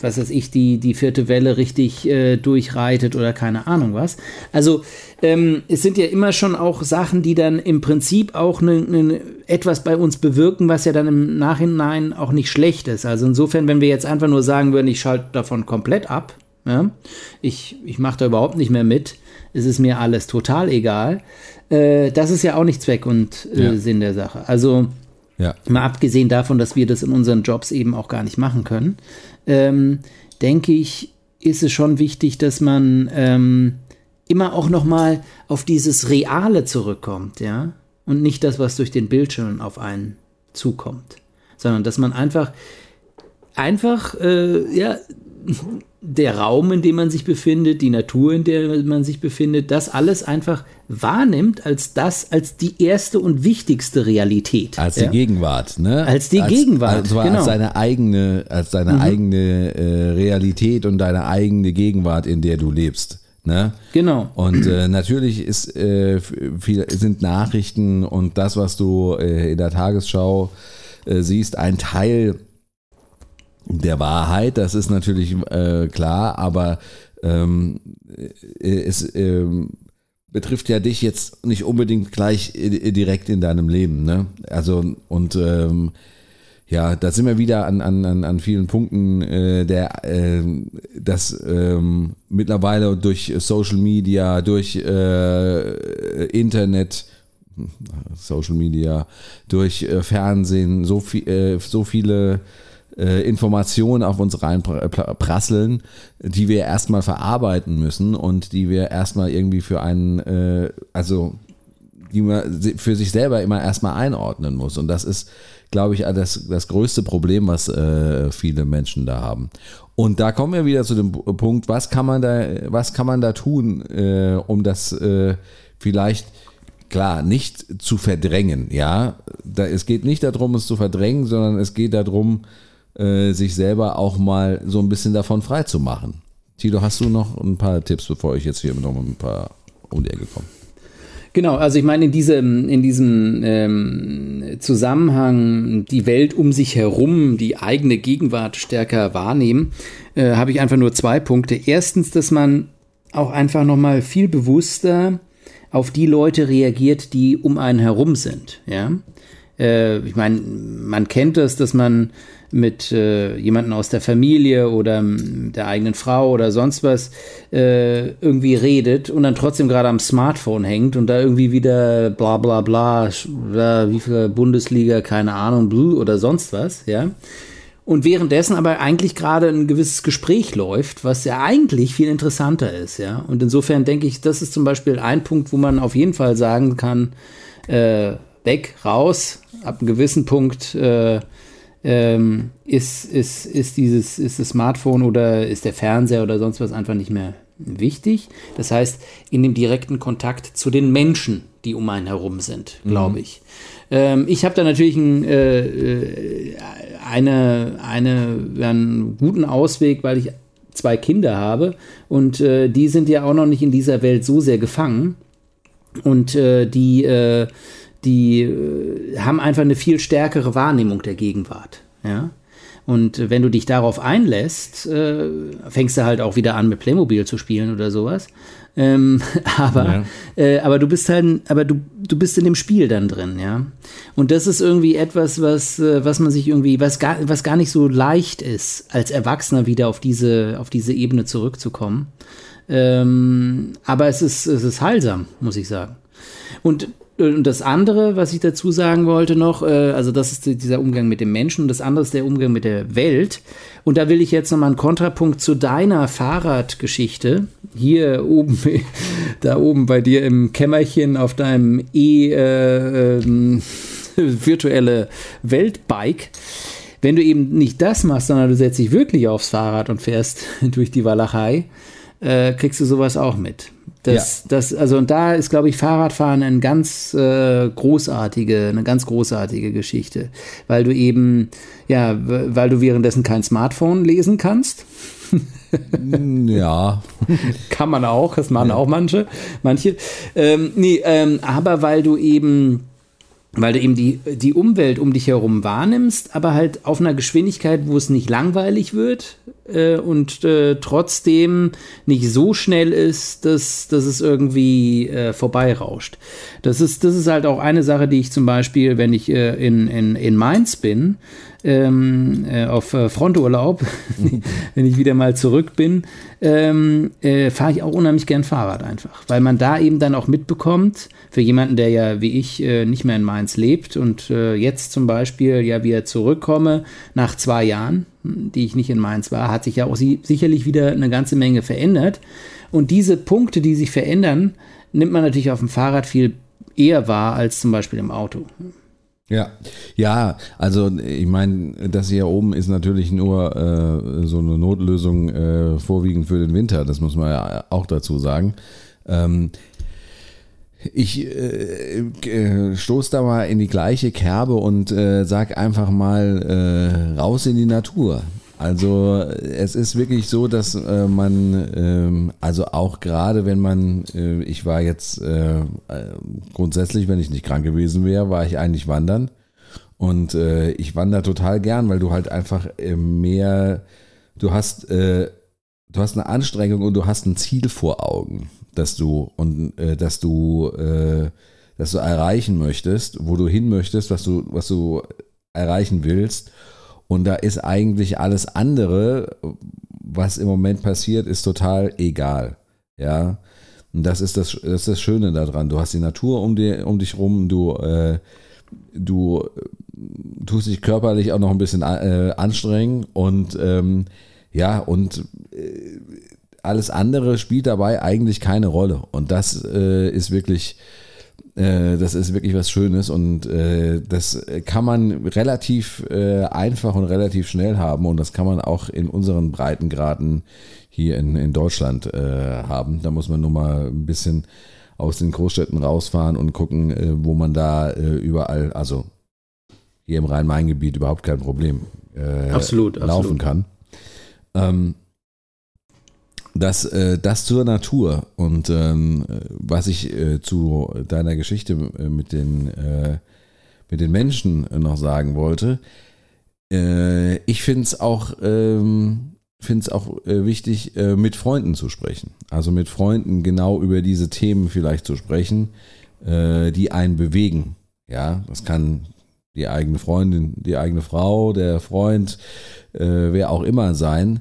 was weiß ich, die, die vierte Welle richtig äh, durchreitet oder keine Ahnung was. Also ähm, es sind ja immer schon auch Sachen, die dann im Prinzip auch ne, ne, etwas bei uns bewirken, was ja dann im Nachhinein auch nicht schlecht ist. Also insofern, wenn wir jetzt einfach nur sagen würden, ich schalte davon komplett ab, ja, ich, ich mache da überhaupt nicht mehr mit, es ist mir alles total egal. Äh, das ist ja auch nicht Zweck und äh, ja. Sinn der Sache. Also ja. mal abgesehen davon, dass wir das in unseren Jobs eben auch gar nicht machen können, ähm, denke ich, ist es schon wichtig, dass man ähm, immer auch noch mal auf dieses Reale zurückkommt, ja, und nicht das, was durch den Bildschirm auf einen zukommt, sondern dass man einfach einfach äh, ja der Raum, in dem man sich befindet, die Natur, in der man sich befindet, das alles einfach wahrnimmt als das, als die erste und wichtigste Realität. Als die Gegenwart, ne? Als die als, Gegenwart, also genau. Als seine eigene, als deine mhm. eigene äh, Realität und deine eigene Gegenwart, in der du lebst. Ne? Genau. Und äh, natürlich ist, äh, viel, sind Nachrichten und das, was du äh, in der Tagesschau äh, siehst, ein Teil der Wahrheit, das ist natürlich äh, klar, aber ähm, äh, es ähm, betrifft ja dich jetzt nicht unbedingt gleich direkt in deinem Leben, ne? Also und ähm, ja, da sind wir wieder an, an, an vielen Punkten, äh, der äh, das ähm, mittlerweile durch Social Media, durch äh, Internet, Social Media, durch äh, Fernsehen so viel, äh, so viele äh, Informationen auf uns reinprasseln, die wir erstmal verarbeiten müssen und die wir erstmal irgendwie für einen, äh, also die man für sich selber immer erstmal einordnen muss. Und das ist, glaube ich, das, das größte Problem, was äh, viele Menschen da haben. Und da kommen wir wieder zu dem Punkt, was kann man da, was kann man da tun, äh, um das äh, vielleicht klar nicht zu verdrängen, ja. Da, es geht nicht darum, es zu verdrängen, sondern es geht darum, äh, sich selber auch mal so ein bisschen davon frei zu machen. Tilo, hast du noch ein paar Tipps, bevor ich jetzt hier noch ein paar um die Ecke komme? Genau, also ich meine, in diesem, in diesem ähm, Zusammenhang, die Welt um sich herum, die eigene Gegenwart stärker wahrnehmen, äh, habe ich einfach nur zwei Punkte. Erstens, dass man auch einfach nochmal viel bewusster auf die Leute reagiert, die um einen herum sind. Ja? Äh, ich meine, man kennt das, dass man mit äh, jemandem aus der Familie oder der eigenen Frau oder sonst was äh, irgendwie redet und dann trotzdem gerade am Smartphone hängt und da irgendwie wieder bla bla bla, wie viel Bundesliga, keine Ahnung, Blue oder sonst was, ja. Und währenddessen aber eigentlich gerade ein gewisses Gespräch läuft, was ja eigentlich viel interessanter ist, ja. Und insofern denke ich, das ist zum Beispiel ein Punkt, wo man auf jeden Fall sagen kann, äh, weg, raus, ab einem gewissen Punkt äh, ähm, ist, ist, ist dieses, ist das Smartphone oder ist der Fernseher oder sonst was einfach nicht mehr wichtig. Das heißt, in dem direkten Kontakt zu den Menschen, die um einen herum sind, glaube mhm. ich. Ähm, ich habe da natürlich ein, äh, äh, eine, eine, einen guten Ausweg, weil ich zwei Kinder habe und äh, die sind ja auch noch nicht in dieser Welt so sehr gefangen und äh, die äh, die äh, haben einfach eine viel stärkere Wahrnehmung der Gegenwart. Ja? Und wenn du dich darauf einlässt, äh, fängst du halt auch wieder an, mit Playmobil zu spielen oder sowas. Ähm, aber, ja. äh, aber du bist halt, aber du, du bist in dem Spiel dann drin, ja. Und das ist irgendwie etwas, was, äh, was man sich irgendwie, was gar, was gar nicht so leicht ist, als Erwachsener wieder auf diese, auf diese Ebene zurückzukommen. Ähm, aber es ist, es ist heilsam, muss ich sagen. Und und das andere, was ich dazu sagen wollte noch, äh, also das ist dieser Umgang mit dem Menschen und das andere ist der Umgang mit der Welt. Und da will ich jetzt nochmal einen Kontrapunkt zu deiner Fahrradgeschichte. Hier oben, da oben bei dir im Kämmerchen auf deinem e äh, äh, virtuelle Weltbike. Wenn du eben nicht das machst, sondern du setzt dich wirklich aufs Fahrrad und fährst durch die Walachei, äh, kriegst du sowas auch mit. Das, ja. das, also und da ist, glaube ich, Fahrradfahren eine ganz äh, großartige, eine ganz großartige Geschichte, weil du eben, ja, weil du währenddessen kein Smartphone lesen kannst. Ja. Kann man auch, das machen ja. auch manche, manche. Ähm, nee, ähm, aber weil du eben weil du eben die, die Umwelt um dich herum wahrnimmst, aber halt auf einer Geschwindigkeit, wo es nicht langweilig wird äh, und äh, trotzdem nicht so schnell ist, dass, dass es irgendwie äh, vorbeirauscht. Das ist, das ist halt auch eine Sache, die ich zum Beispiel, wenn ich äh, in, in, in Mainz bin, ähm, äh, auf äh, Fronturlaub, wenn ich wieder mal zurück bin, ähm, äh, fahre ich auch unheimlich gern Fahrrad einfach, weil man da eben dann auch mitbekommt, für jemanden, der ja wie ich äh, nicht mehr in Mainz lebt und äh, jetzt zum Beispiel ja wieder zurückkomme nach zwei Jahren, die ich nicht in Mainz war, hat sich ja auch si sicherlich wieder eine ganze Menge verändert. Und diese Punkte, die sich verändern, nimmt man natürlich auf dem Fahrrad viel eher wahr als zum Beispiel im Auto. Ja, ja, also ich meine, das hier oben ist natürlich nur äh, so eine Notlösung äh, vorwiegend für den Winter, das muss man ja auch dazu sagen. Ähm, ich äh, äh, stoß da mal in die gleiche Kerbe und äh, sag einfach mal äh, raus in die Natur. Also es ist wirklich so, dass äh, man, ähm, also auch gerade wenn man, äh, ich war jetzt äh, grundsätzlich, wenn ich nicht krank gewesen wäre, war ich eigentlich wandern. Und äh, ich wandere total gern, weil du halt einfach äh, mehr, du hast, äh, du hast eine Anstrengung und du hast ein Ziel vor Augen, dass du und äh, dass du, äh, dass du erreichen möchtest, wo du hin möchtest, was du, was du erreichen willst. Und da ist eigentlich alles andere, was im Moment passiert, ist total egal. Ja. Und das ist das, das, ist das Schöne daran. Du hast die Natur um, die, um dich rum, du, äh, du tust dich körperlich auch noch ein bisschen äh, anstrengen und ähm, ja, und äh, alles andere spielt dabei eigentlich keine Rolle. Und das äh, ist wirklich äh, das ist wirklich was Schönes und äh, das kann man relativ äh, einfach und relativ schnell haben und das kann man auch in unseren Breitengraden hier in, in Deutschland äh, haben. Da muss man nur mal ein bisschen aus den Großstädten rausfahren und gucken, äh, wo man da äh, überall, also hier im Rhein-Main-Gebiet überhaupt kein Problem absolut, laufen absolut. kann. Ähm, das, äh, das zur Natur und ähm, was ich äh, zu deiner Geschichte äh, mit den, äh, mit den Menschen noch sagen wollte, äh, ich finde es auch, ähm, find's auch äh, wichtig, mit Freunden zu sprechen. Also mit Freunden genau über diese Themen vielleicht zu sprechen, äh, die einen bewegen. Ja, das kann die eigene Freundin, die eigene Frau, der Freund, äh, wer auch immer sein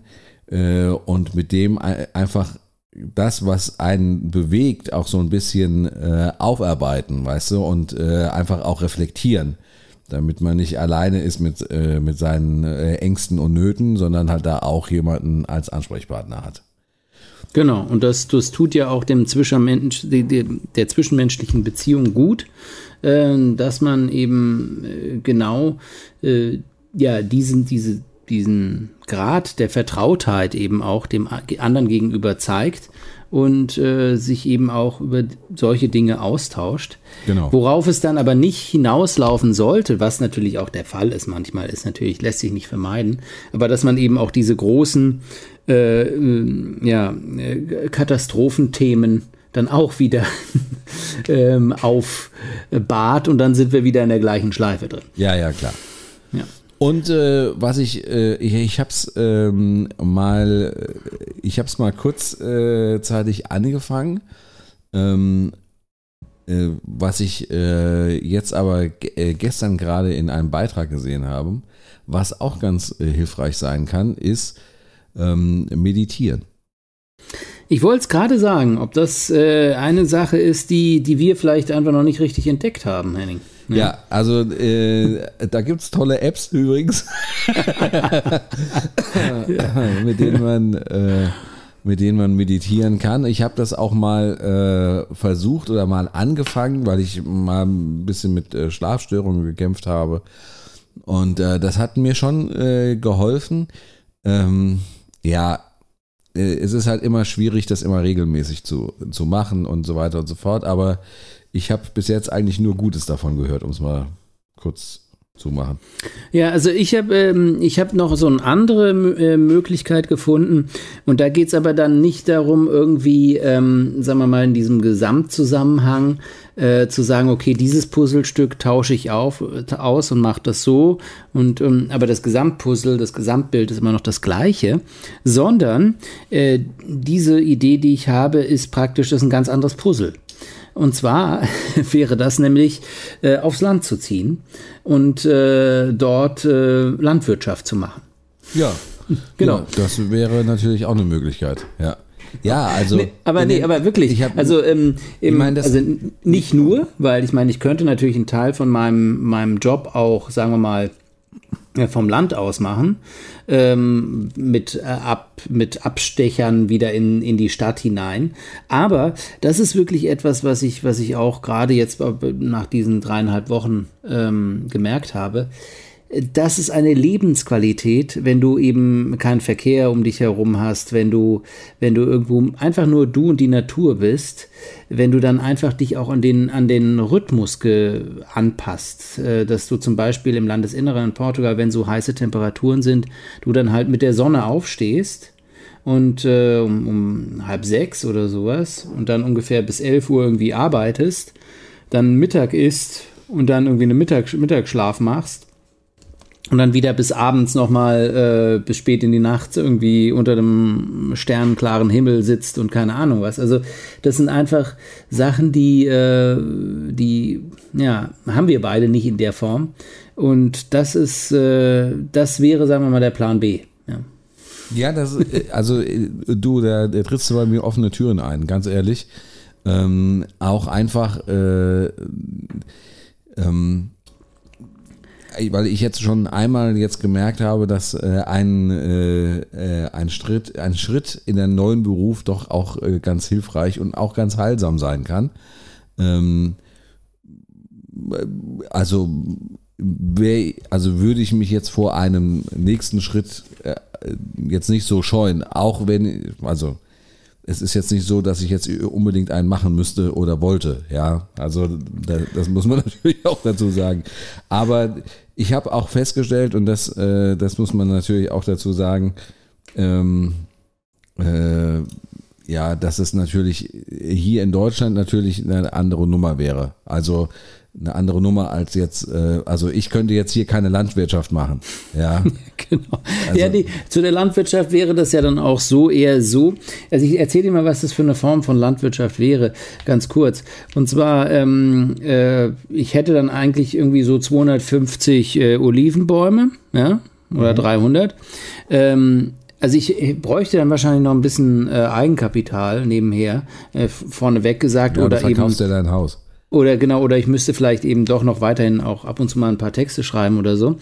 und mit dem einfach das, was einen bewegt, auch so ein bisschen äh, aufarbeiten, weißt du, und äh, einfach auch reflektieren, damit man nicht alleine ist mit, äh, mit seinen äh, Ängsten und Nöten, sondern halt da auch jemanden als Ansprechpartner hat. Genau, und das, das tut ja auch dem Zwischenmensch, der, der zwischenmenschlichen Beziehung gut, äh, dass man eben äh, genau ja diesen, diese, diesen Grad der Vertrautheit eben auch dem anderen gegenüber zeigt und äh, sich eben auch über solche Dinge austauscht. Genau. Worauf es dann aber nicht hinauslaufen sollte, was natürlich auch der Fall ist manchmal, ist natürlich, lässt sich nicht vermeiden, aber dass man eben auch diese großen äh, äh, ja, äh, Katastrophenthemen dann auch wieder ähm, aufbahrt und dann sind wir wieder in der gleichen Schleife drin. Ja, ja, klar. Ja. Und äh, was ich, äh, ich, ich habe es ähm, mal, ich habe mal kurzzeitig äh, angefangen. Ähm, äh, was ich äh, jetzt aber äh, gestern gerade in einem Beitrag gesehen habe, was auch ganz hilfreich sein kann, ist ähm, meditieren. Ich wollte es gerade sagen, ob das eine Sache ist, die, die wir vielleicht einfach noch nicht richtig entdeckt haben, Henning. Ja, ja also äh, da gibt es tolle Apps übrigens, mit denen man äh, mit denen man meditieren kann. Ich habe das auch mal äh, versucht oder mal angefangen, weil ich mal ein bisschen mit äh, Schlafstörungen gekämpft habe. Und äh, das hat mir schon äh, geholfen. Ähm, ja, äh, es ist halt immer schwierig, das immer regelmäßig zu, zu machen und so weiter und so fort. Aber ich habe bis jetzt eigentlich nur Gutes davon gehört, um es mal kurz zu machen. Ja, also ich habe ähm, hab noch so eine andere äh, Möglichkeit gefunden und da geht es aber dann nicht darum, irgendwie, ähm, sagen wir mal, in diesem Gesamtzusammenhang äh, zu sagen, okay, dieses Puzzlestück tausche ich auf, äh, aus und mache das so und ähm, aber das Gesamtpuzzle, das Gesamtbild ist immer noch das gleiche, sondern äh, diese Idee, die ich habe, ist praktisch, das ist ein ganz anderes Puzzle. Und zwar wäre das nämlich äh, aufs Land zu ziehen und äh, dort äh, Landwirtschaft zu machen. Ja, genau. Ja, das wäre natürlich auch eine Möglichkeit. Ja. Ja, also. Nee, aber nee, aber wirklich. Hab, also, ähm, im, ich mein, also nicht nur, weil ich meine, ich könnte natürlich einen Teil von meinem, meinem Job auch, sagen wir mal, vom Land aus machen, ähm, mit, äh, ab, mit Abstechern wieder in, in die Stadt hinein. Aber das ist wirklich etwas, was ich, was ich auch gerade jetzt nach diesen dreieinhalb Wochen ähm, gemerkt habe das ist eine Lebensqualität, wenn du eben keinen Verkehr um dich herum hast, wenn du, wenn du irgendwo einfach nur du und die Natur bist, wenn du dann einfach dich auch an den, an den Rhythmus anpasst, äh, dass du zum Beispiel im Landesinneren in Portugal, wenn so heiße Temperaturen sind, du dann halt mit der Sonne aufstehst und äh, um, um halb sechs oder sowas und dann ungefähr bis elf Uhr irgendwie arbeitest, dann Mittag isst und dann irgendwie einen Mittag, Mittagsschlaf machst und dann wieder bis abends nochmal äh, bis spät in die Nacht irgendwie unter dem sternenklaren Himmel sitzt und keine Ahnung was. Also das sind einfach Sachen, die, äh, die ja, haben wir beide nicht in der Form. Und das ist, äh, das wäre, sagen wir mal, der Plan B. Ja. Ja, das, äh, also äh, du, da, da trittst du bei mir offene Türen ein, ganz ehrlich. Ähm, auch einfach, äh, ähm, weil ich jetzt schon einmal jetzt gemerkt habe, dass äh, ein, äh, äh, ein, Schritt, ein Schritt in einen neuen Beruf doch auch äh, ganz hilfreich und auch ganz heilsam sein kann. Ähm, also, wär, also würde ich mich jetzt vor einem nächsten Schritt äh, jetzt nicht so scheuen, auch wenn, also es ist jetzt nicht so, dass ich jetzt unbedingt einen machen müsste oder wollte, ja. Also das muss man natürlich auch dazu sagen. Aber ich habe auch festgestellt, und das, äh, das muss man natürlich auch dazu sagen, ähm, äh, ja, dass es natürlich hier in Deutschland natürlich eine andere Nummer wäre. Also eine andere Nummer als jetzt, äh, also ich könnte jetzt hier keine Landwirtschaft machen. Ja, genau. Also, ja, die, zu der Landwirtschaft wäre das ja dann auch so eher so. Also ich erzähle dir mal, was das für eine Form von Landwirtschaft wäre, ganz kurz. Und zwar, ähm, äh, ich hätte dann eigentlich irgendwie so 250 äh, Olivenbäume, ja, oder mhm. 300. Ähm, also ich bräuchte dann wahrscheinlich noch ein bisschen äh, Eigenkapital nebenher, äh, vorneweg gesagt. Ja, oder du verkaufst eben, ja dein Haus. Oder genau, oder ich müsste vielleicht eben doch noch weiterhin auch ab und zu mal ein paar Texte schreiben oder so.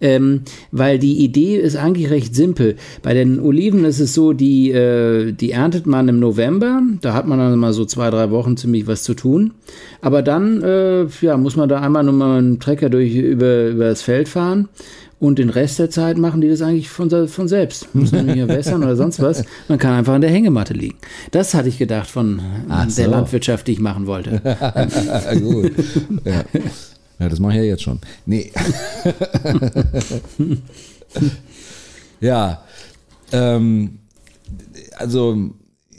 Ähm, weil die Idee ist eigentlich recht simpel. Bei den Oliven ist es so, die, äh, die erntet man im November. Da hat man dann mal so zwei, drei Wochen ziemlich was zu tun. Aber dann äh, ja, muss man da einmal nur mal einen Trecker durch über, über das Feld fahren und den Rest der Zeit machen die das eigentlich von, von selbst. Müssen nicht mehr wässern oder sonst was. Man kann einfach an der Hängematte liegen. Das hatte ich gedacht von Ach der so. Landwirtschaft, die ich machen wollte. Gut. Ja. ja, das mache ich ja jetzt schon. Nee. ja. Ähm, also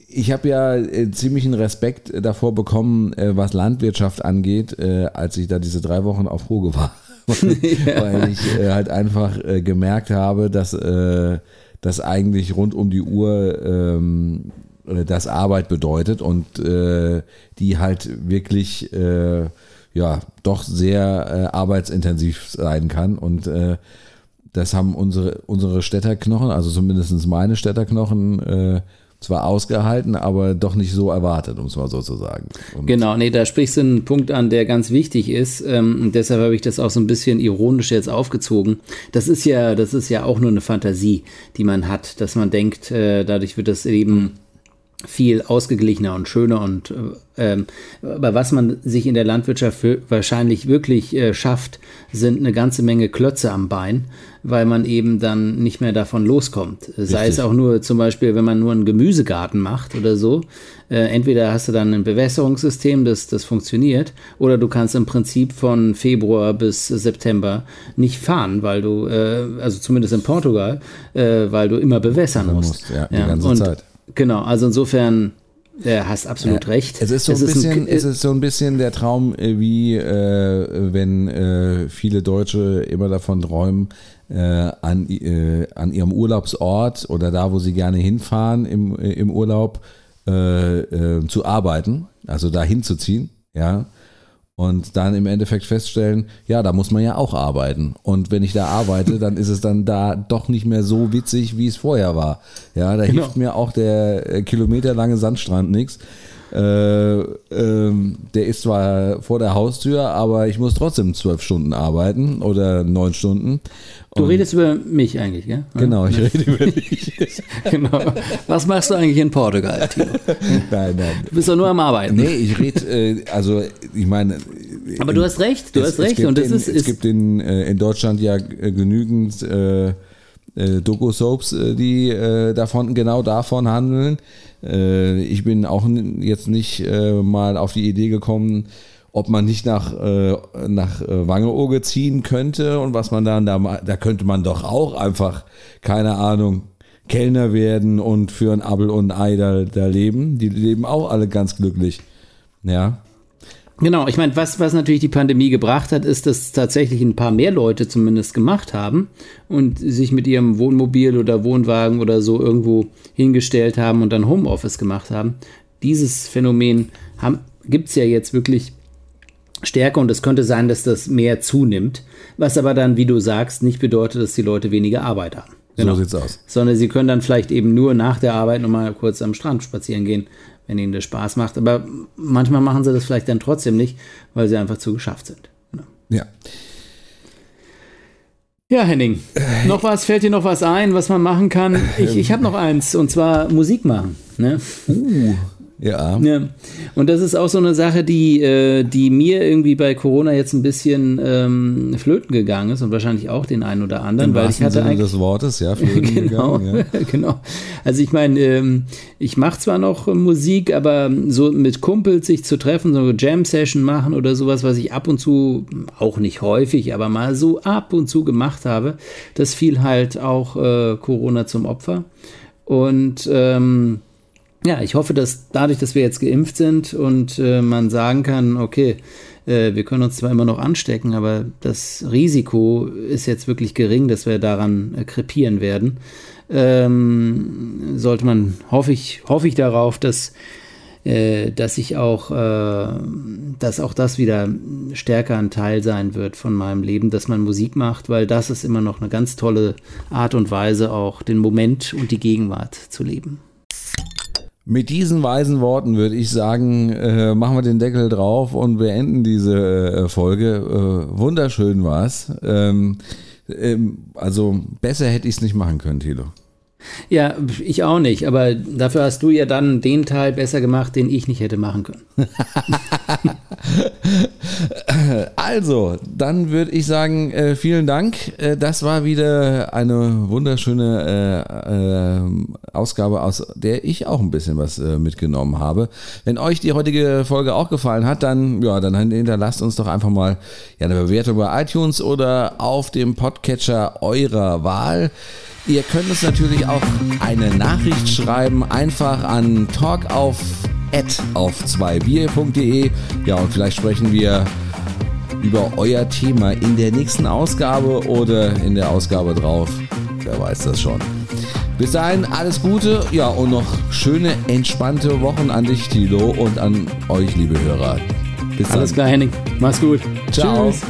ich habe ja äh, ziemlichen Respekt davor bekommen, äh, was Landwirtschaft angeht, äh, als ich da diese drei Wochen auf Ruhe war. weil ich äh, halt einfach äh, gemerkt habe, dass äh, das eigentlich rund um die Uhr ähm, äh, das Arbeit bedeutet und äh, die halt wirklich äh, ja doch sehr äh, arbeitsintensiv sein kann. Und äh, das haben unsere unsere Städterknochen, also zumindest meine Städterknochen äh, zwar ausgehalten, aber doch nicht so erwartet, um es mal so zu sagen. Und Genau, nee, da sprichst du einen Punkt an, der ganz wichtig ist. Ähm, deshalb habe ich das auch so ein bisschen ironisch jetzt aufgezogen. Das ist ja, das ist ja auch nur eine Fantasie, die man hat, dass man denkt, äh, dadurch wird das Leben viel ausgeglichener und schöner und äh, ähm, aber was man sich in der Landwirtschaft wahrscheinlich wirklich äh, schafft, sind eine ganze Menge Klötze am Bein, weil man eben dann nicht mehr davon loskommt. Sei es auch nur zum Beispiel, wenn man nur einen Gemüsegarten macht oder so. Äh, entweder hast du dann ein Bewässerungssystem, das, das funktioniert, oder du kannst im Prinzip von Februar bis September nicht fahren, weil du, äh, also zumindest in Portugal, äh, weil du immer bewässern Man musst. muss, ja, die ganze Zeit. Genau, also insofern äh, hast absolut recht. Es ist so ein Es bisschen, ein- es ist so ein bisschen der Traum, äh, wie äh, wenn äh, viele Deutsche immer davon träumen, äh, an, äh, an ihrem Urlaubsort oder da, wo sie gerne hinfahren im, äh, im Urlaub, äh, äh, zu arbeiten, also da hinzuziehen, ja. Und dann im Endeffekt feststellen, ja, da muss man ja auch arbeiten. Und wenn ich da arbeite, dann ist es dann da doch nicht mehr so witzig, wie es vorher war. Ja, da Genau. hilft mir auch der äh, kilometerlange Sandstrand nichts. Äh, ähm, der ist zwar vor der Haustür, aber ich muss trotzdem zwölf Stunden arbeiten oder neun Stunden. Du redest über mich eigentlich, ja? Genau, ich rede über dich. genau. Was machst du eigentlich in Portugal, Timo? nein, nein. Du bist doch nur am Arbeiten. Nee, ich rede, äh, also ich meine. Aber du hast recht, du es, hast recht. Es gibt und das in, ist, es ist gibt in, äh, in Deutschland ja äh, genügend äh, äh, Doku-Soaps, äh, die davon, genau davon handeln. Ich bin auch jetzt nicht mal auf die Idee gekommen, ob man nicht nach, äh, nach äh, Wangeoge ziehen könnte und was man dann da, da könnte man doch auch einfach, keine Ahnung, Kellner werden und für ein Abel und ein Ei da, da leben. Die leben auch alle ganz glücklich. Ja. Genau, ich meine, was, was natürlich die Pandemie gebracht hat, ist, dass tatsächlich ein paar mehr Leute zumindest gemacht haben und sich mit ihrem Wohnmobil oder Wohnwagen oder so irgendwo hingestellt haben und dann Homeoffice gemacht haben. Dieses Phänomen gibt es ja jetzt wirklich stärker und es könnte sein, dass das mehr zunimmt, was aber dann, wie du sagst, nicht bedeutet, dass die Leute weniger Arbeit haben. Genau. So sieht's aus. Sondern sie können dann vielleicht eben nur nach der Arbeit nochmal kurz am Strand spazieren gehen, wenn ihnen das Spaß macht. Aber manchmal machen sie das vielleicht dann trotzdem nicht, weil sie einfach zu geschafft sind. Genau. Ja. Ja, Henning, noch was? Fällt dir noch was ein, was man machen kann? Ich, ich habe noch eins, und zwar Musik machen. Ne? Uh, ja. Ja. Und das ist auch so eine Sache, die, äh, die mir irgendwie bei Corona jetzt ein bisschen ähm, flöten gegangen ist und wahrscheinlich auch den einen oder anderen, Im weil ich hatte Sinne eigentlich des Wortes, ja. flöten genau, gegangen, ja. genau. Also ich meine, ähm, ich mache zwar noch Musik, aber so mit Kumpels sich zu treffen, so eine Jam-Session machen oder sowas, was ich ab und zu, auch nicht häufig, aber mal so ab und zu gemacht habe, das fiel halt auch äh, Corona zum Opfer. Und ähm, ja, ich hoffe, dass dadurch, dass wir jetzt geimpft sind und äh, man sagen kann, okay, äh, wir können uns zwar immer noch anstecken, aber das Risiko ist jetzt wirklich gering, dass wir daran äh, krepieren werden. Ähm, sollte man, hoffe ich, hoffe ich darauf, dass, äh, dass ich auch, äh, dass auch das wieder stärker ein Teil sein wird von meinem Leben, dass man Musik macht, weil das ist immer noch eine ganz tolle Art und Weise, auch den Moment und die Gegenwart zu leben. Mit diesen weisen Worten würde ich sagen, äh, machen wir den Deckel drauf und beenden diese äh, Folge. Äh, wunderschön war's. Ähm, ähm, also besser hätte ich es nicht machen können, Thilo. Ja, ich auch nicht, aber dafür hast du ja dann den Teil besser gemacht, den ich nicht hätte machen können. Also, dann würde ich sagen, äh, vielen Dank. Äh, das war wieder eine wunderschöne äh, äh, Ausgabe, aus der ich auch ein bisschen was äh, mitgenommen habe. Wenn euch die heutige Folge auch gefallen hat, dann, ja, dann hinterlasst uns doch einfach mal ja, eine Bewertung bei iTunes oder auf dem Podcatcher eurer Wahl. Ihr könnt uns natürlich auch eine Nachricht schreiben, einfach an talkauf auf 2bier.de. Ja, und vielleicht sprechen wir über euer Thema in der nächsten Ausgabe oder in der Ausgabe drauf. Wer weiß das schon. Bis dahin alles Gute, ja und noch schöne, entspannte Wochen an dich, Tilo, und an euch, liebe Hörer. Bis dann. Alles klar, Henning. Mach's gut. Ciao. Tschüss.